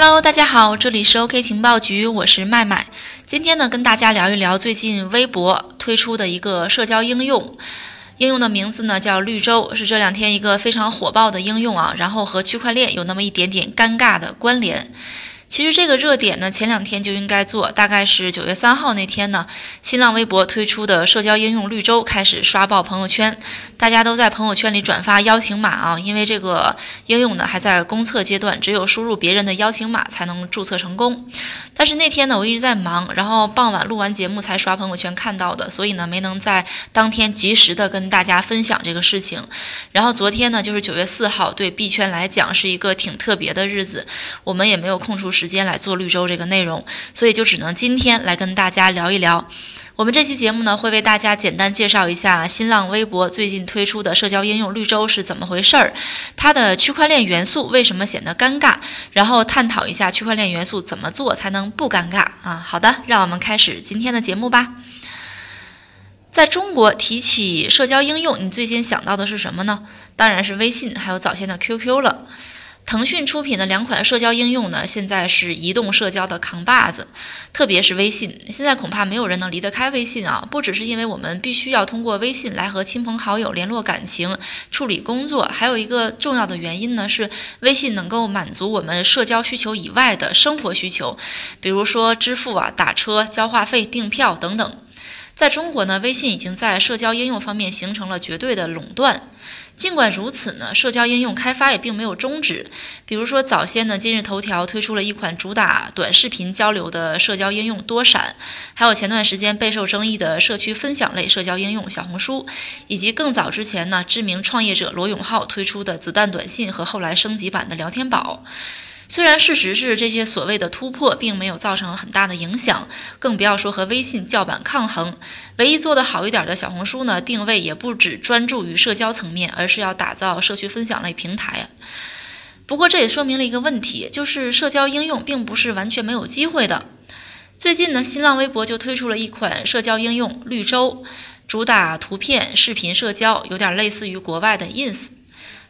Hello，大家好，这里是 OK 情报局，我是麦麦。今天呢，跟大家聊一聊最近微博推出的一个社交应用，应用的名字呢叫绿洲，是这两天一个非常火爆的应用啊。然后和区块链有那么一点点尴尬的关联。其实这个热点呢，前两天就应该做，大概是九月三号那天呢，新浪微博推出的社交应用绿洲开始刷爆朋友圈，大家都在朋友圈里转发邀请码啊，因为这个应用呢还在公测阶段，只有输入别人的邀请码才能注册成功。但是那天呢，我一直在忙，然后傍晚录完节目才刷朋友圈看到的，所以呢没能在当天及时的跟大家分享这个事情。然后昨天呢，就是九月四号，对币圈来讲是一个挺特别的日子，我们也没有空出。时间来做绿洲这个内容，所以就只能今天来跟大家聊一聊。我们这期节目呢，会为大家简单介绍一下新浪微博最近推出的社交应用绿洲是怎么回事儿，它的区块链元素为什么显得尴尬，然后探讨一下区块链元素怎么做才能不尴尬啊。好的，让我们开始今天的节目吧。在中国提起社交应用，你最先想到的是什么呢？当然是微信，还有早先的 QQ 了。腾讯出品的两款社交应用呢，现在是移动社交的扛把子，特别是微信。现在恐怕没有人能离得开微信啊！不只是因为我们必须要通过微信来和亲朋好友联络感情、处理工作，还有一个重要的原因呢，是微信能够满足我们社交需求以外的生活需求，比如说支付啊、打车、交话费、订票等等。在中国呢，微信已经在社交应用方面形成了绝对的垄断。尽管如此呢，社交应用开发也并没有终止。比如说，早先呢，今日头条推出了一款主打短视频交流的社交应用多闪，还有前段时间备受争议的社区分享类社交应用小红书，以及更早之前呢，知名创业者罗永浩推出的子弹短信和后来升级版的聊天宝。虽然事实是这些所谓的突破并没有造成很大的影响，更不要说和微信叫板抗衡。唯一做得好一点的小红书呢，定位也不只专注于社交层面，而是要打造社区分享类平台。不过这也说明了一个问题，就是社交应用并不是完全没有机会的。最近呢，新浪微博就推出了一款社交应用绿洲，主打图片、视频社交，有点类似于国外的 Ins。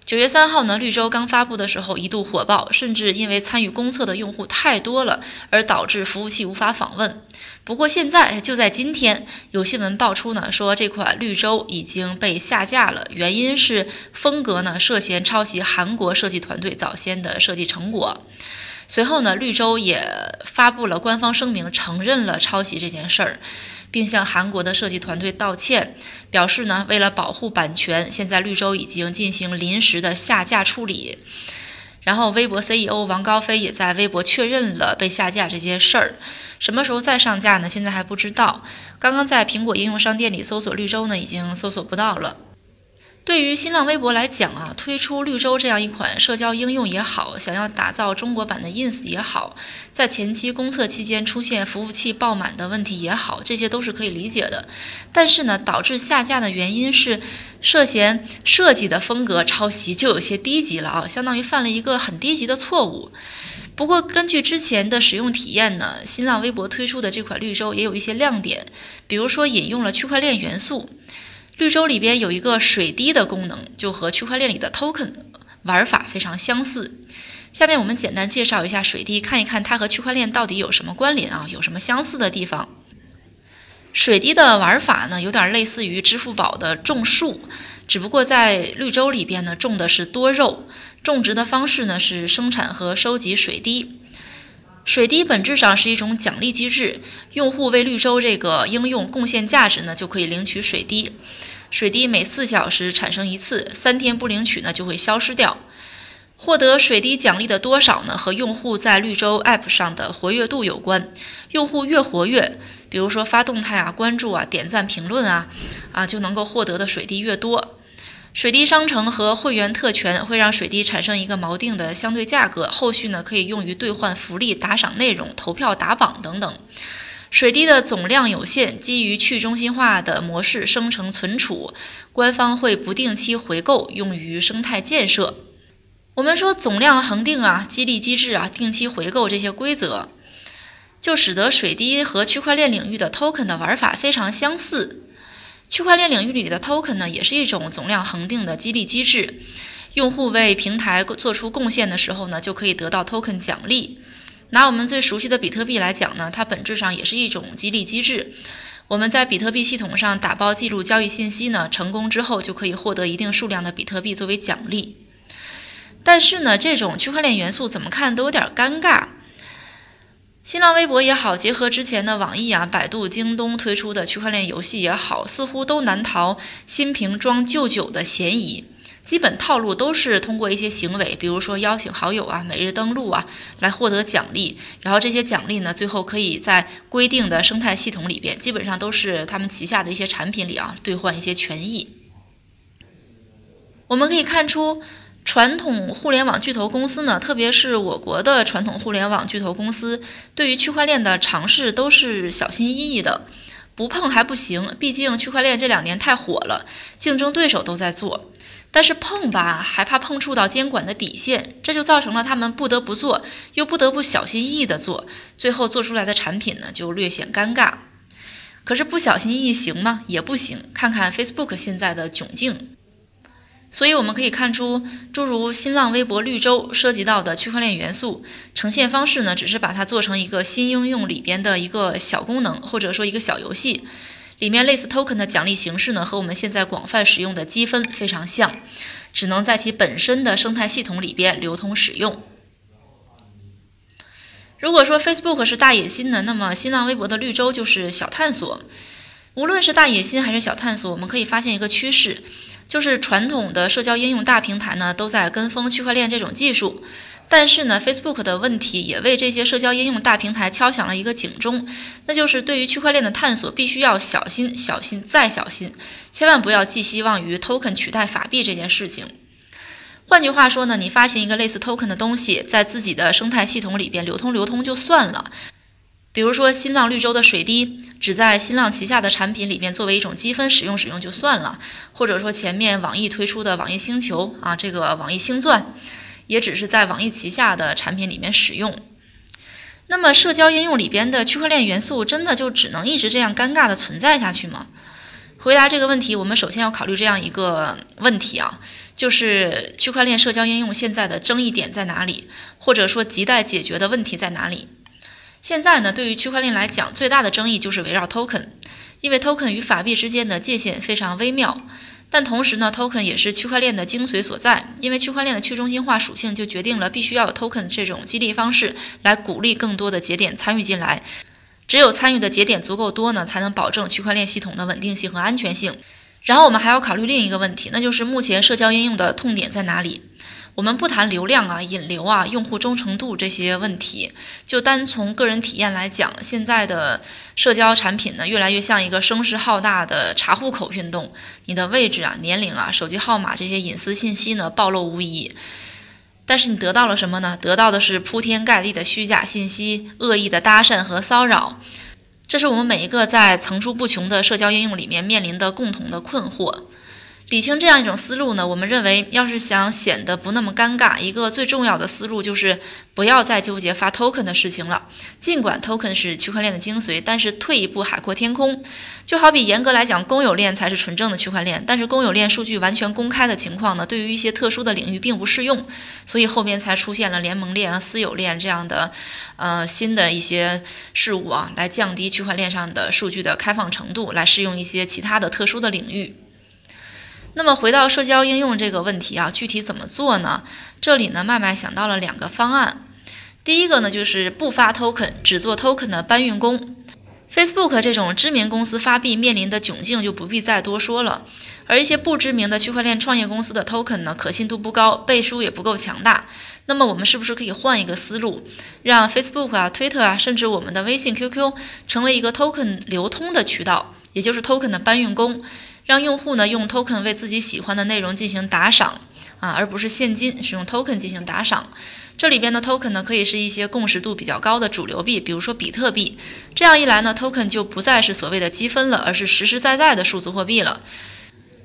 九月三号呢，绿洲刚发布的时候一度火爆，甚至因为参与公测的用户太多了，而导致服务器无法访问。不过现在就在今天，有新闻爆出呢，说这款绿洲已经被下架了，原因是风格呢涉嫌抄袭韩国设计团队早先的设计成果。随后呢，绿洲也发布了官方声明，承认了抄袭这件事儿。并向韩国的设计团队道歉，表示呢，为了保护版权，现在绿洲已经进行临时的下架处理。然后，微博 CEO 王高飞也在微博确认了被下架这件事儿。什么时候再上架呢？现在还不知道。刚刚在苹果应用商店里搜索绿洲呢，已经搜索不到了。对于新浪微博来讲啊，推出绿洲这样一款社交应用也好，想要打造中国版的 Ins 也好，在前期公测期间出现服务器爆满的问题也好，这些都是可以理解的。但是呢，导致下架的原因是涉嫌设计的风格抄袭，就有些低级了啊，相当于犯了一个很低级的错误。不过根据之前的使用体验呢，新浪微博推出的这款绿洲也有一些亮点，比如说引用了区块链元素。绿洲里边有一个水滴的功能，就和区块链里的 token 玩法非常相似。下面我们简单介绍一下水滴，看一看它和区块链到底有什么关联啊？有什么相似的地方？水滴的玩法呢，有点类似于支付宝的种树，只不过在绿洲里边呢，种的是多肉，种植的方式呢是生产和收集水滴。水滴本质上是一种奖励机制，用户为绿洲这个应用贡献价值呢，就可以领取水滴。水滴每四小时产生一次，三天不领取呢就会消失掉。获得水滴奖励的多少呢？和用户在绿洲 App 上的活跃度有关。用户越活跃，比如说发动态啊、关注啊、点赞、评论啊，啊就能够获得的水滴越多。水滴商城和会员特权会让水滴产生一个锚定的相对价格，后续呢可以用于兑换福利、打赏内容、投票打榜等等。水滴的总量有限，基于去中心化的模式生成存储，官方会不定期回购，用于生态建设。我们说总量恒定啊，激励机制啊，定期回购这些规则，就使得水滴和区块链领域的 token 的玩法非常相似。区块链领域里的 token 呢，也是一种总量恒定的激励机制。用户为平台做出贡献的时候呢，就可以得到 token 奖励。拿我们最熟悉的比特币来讲呢，它本质上也是一种激励机制。我们在比特币系统上打包记录交易信息呢，成功之后就可以获得一定数量的比特币作为奖励。但是呢，这种区块链元素怎么看都有点尴尬。新浪微博也好，结合之前的网易啊、百度、京东推出的区块链游戏也好，似乎都难逃新瓶装旧酒的嫌疑。基本套路都是通过一些行为，比如说邀请好友啊、每日登录啊，来获得奖励。然后这些奖励呢，最后可以在规定的生态系统里边，基本上都是他们旗下的一些产品里啊，兑换一些权益。我们可以看出，传统互联网巨头公司呢，特别是我国的传统互联网巨头公司，对于区块链的尝试都是小心翼翼的，不碰还不行。毕竟区块链这两年太火了，竞争对手都在做。但是碰吧，还怕碰触到监管的底线，这就造成了他们不得不做，又不得不小心翼翼地做，最后做出来的产品呢，就略显尴尬。可是不小心翼翼行吗？也不行。看看 Facebook 现在的窘境。所以我们可以看出，诸如新浪微博绿洲涉及到的区块链元素呈现方式呢，只是把它做成一个新应用里边的一个小功能，或者说一个小游戏。里面类似 token 的奖励形式呢，和我们现在广泛使用的积分非常像，只能在其本身的生态系统里边流通使用。如果说 Facebook 是大野心呢，那么新浪微博的绿洲就是小探索。无论是大野心还是小探索，我们可以发现一个趋势，就是传统的社交应用大平台呢，都在跟风区块链这种技术。但是呢，Facebook 的问题也为这些社交应用大平台敲响了一个警钟，那就是对于区块链的探索必须要小心、小心再小心，千万不要寄希望于 token 取代法币这件事情。换句话说呢，你发行一个类似 token 的东西，在自己的生态系统里边流通流通就算了，比如说新浪绿洲的水滴，只在新浪旗下的产品里边作为一种积分使用使用就算了，或者说前面网易推出的网易星球啊，这个网易星钻。也只是在网易旗下的产品里面使用。那么，社交应用里边的区块链元素真的就只能一直这样尴尬的存在下去吗？回答这个问题，我们首先要考虑这样一个问题啊，就是区块链社交应用现在的争议点在哪里，或者说亟待解决的问题在哪里？现在呢，对于区块链来讲，最大的争议就是围绕 token，因为 token 与法币之间的界限非常微妙。但同时呢，token 也是区块链的精髓所在，因为区块链的去中心化属性就决定了必须要有 token 这种激励方式来鼓励更多的节点参与进来。只有参与的节点足够多呢，才能保证区块链系统的稳定性和安全性。然后我们还要考虑另一个问题，那就是目前社交应用的痛点在哪里？我们不谈流量啊、引流啊、用户忠诚度这些问题，就单从个人体验来讲，现在的社交产品呢，越来越像一个声势浩大的查户口运动。你的位置啊、年龄啊、手机号码这些隐私信息呢，暴露无遗。但是你得到了什么呢？得到的是铺天盖地的虚假信息、恶意的搭讪和骚扰。这是我们每一个在层出不穷的社交应用里面面临的共同的困惑。理清这样一种思路呢，我们认为，要是想显得不那么尴尬，一个最重要的思路就是不要再纠结发 token 的事情了。尽管 token 是区块链的精髓，但是退一步海阔天空，就好比严格来讲，公有链才是纯正的区块链。但是公有链数据完全公开的情况呢，对于一些特殊的领域并不适用，所以后面才出现了联盟链啊、私有链这样的，呃，新的一些事物啊，来降低区块链上的数据的开放程度，来适用一些其他的特殊的领域。那么回到社交应用这个问题啊，具体怎么做呢？这里呢，麦麦想到了两个方案。第一个呢，就是不发 token，只做 token 的搬运工。Facebook 这种知名公司发币面临的窘境就不必再多说了。而一些不知名的区块链创业公司的 token 呢，可信度不高，背书也不够强大。那么我们是不是可以换一个思路，让 Facebook 啊、Twitter 啊，甚至我们的微信、QQ 成为一个 token 流通的渠道，也就是 token 的搬运工？让用户呢用 token 为自己喜欢的内容进行打赏啊，而不是现金，使用 token 进行打赏。这里边的 token 呢，可以是一些共识度比较高的主流币，比如说比特币。这样一来呢，token 就不再是所谓的积分了，而是实实在在的数字货币了。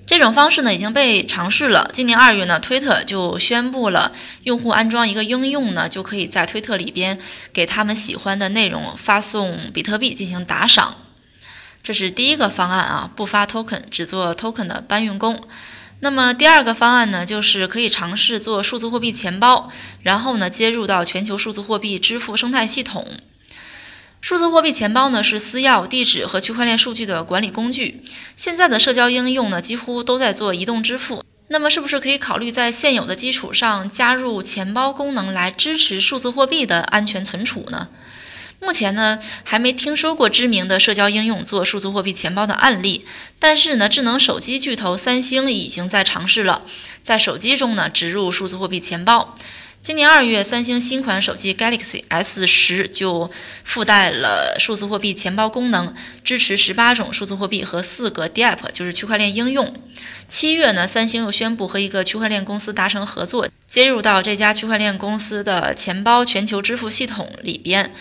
这种方式呢已经被尝试了。今年二月呢，推特就宣布了，用户安装一个应用呢，就可以在推特里边给他们喜欢的内容发送比特币进行打赏。这是第一个方案啊，不发 token，只做 token 的搬运工。那么第二个方案呢，就是可以尝试做数字货币钱包，然后呢接入到全球数字货币支付生态系统。数字货币钱包呢是私钥、地址和区块链数据的管理工具。现在的社交应用呢几乎都在做移动支付，那么是不是可以考虑在现有的基础上加入钱包功能来支持数字货币的安全存储呢？目前呢，还没听说过知名的社交应用做数字货币钱包的案例。但是呢，智能手机巨头三星已经在尝试了，在手机中呢植入数字货币钱包。今年二月，三星新款手机 Galaxy S 十就附带了数字货币钱包功能，支持十八种数字货币和四个 DApp，就是区块链应用。七月呢，三星又宣布和一个区块链公司达成合作，接入到这家区块链公司的钱包全球支付系统里边。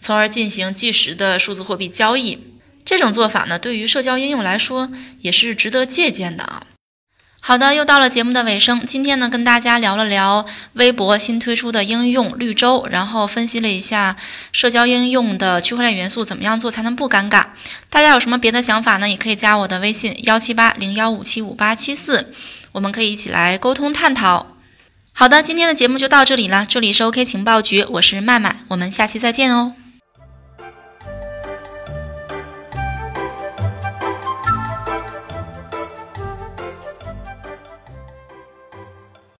从而进行即时的数字货币交易，这种做法呢，对于社交应用来说也是值得借鉴的啊。好的，又到了节目的尾声，今天呢跟大家聊了聊微博新推出的应用绿洲，然后分析了一下社交应用的区块链元素怎么样做才能不尴尬。大家有什么别的想法呢？也可以加我的微信幺七八零幺五七五八七四，我们可以一起来沟通探讨。好的，今天的节目就到这里了，这里是 OK 情报局，我是麦麦，我们下期再见哦。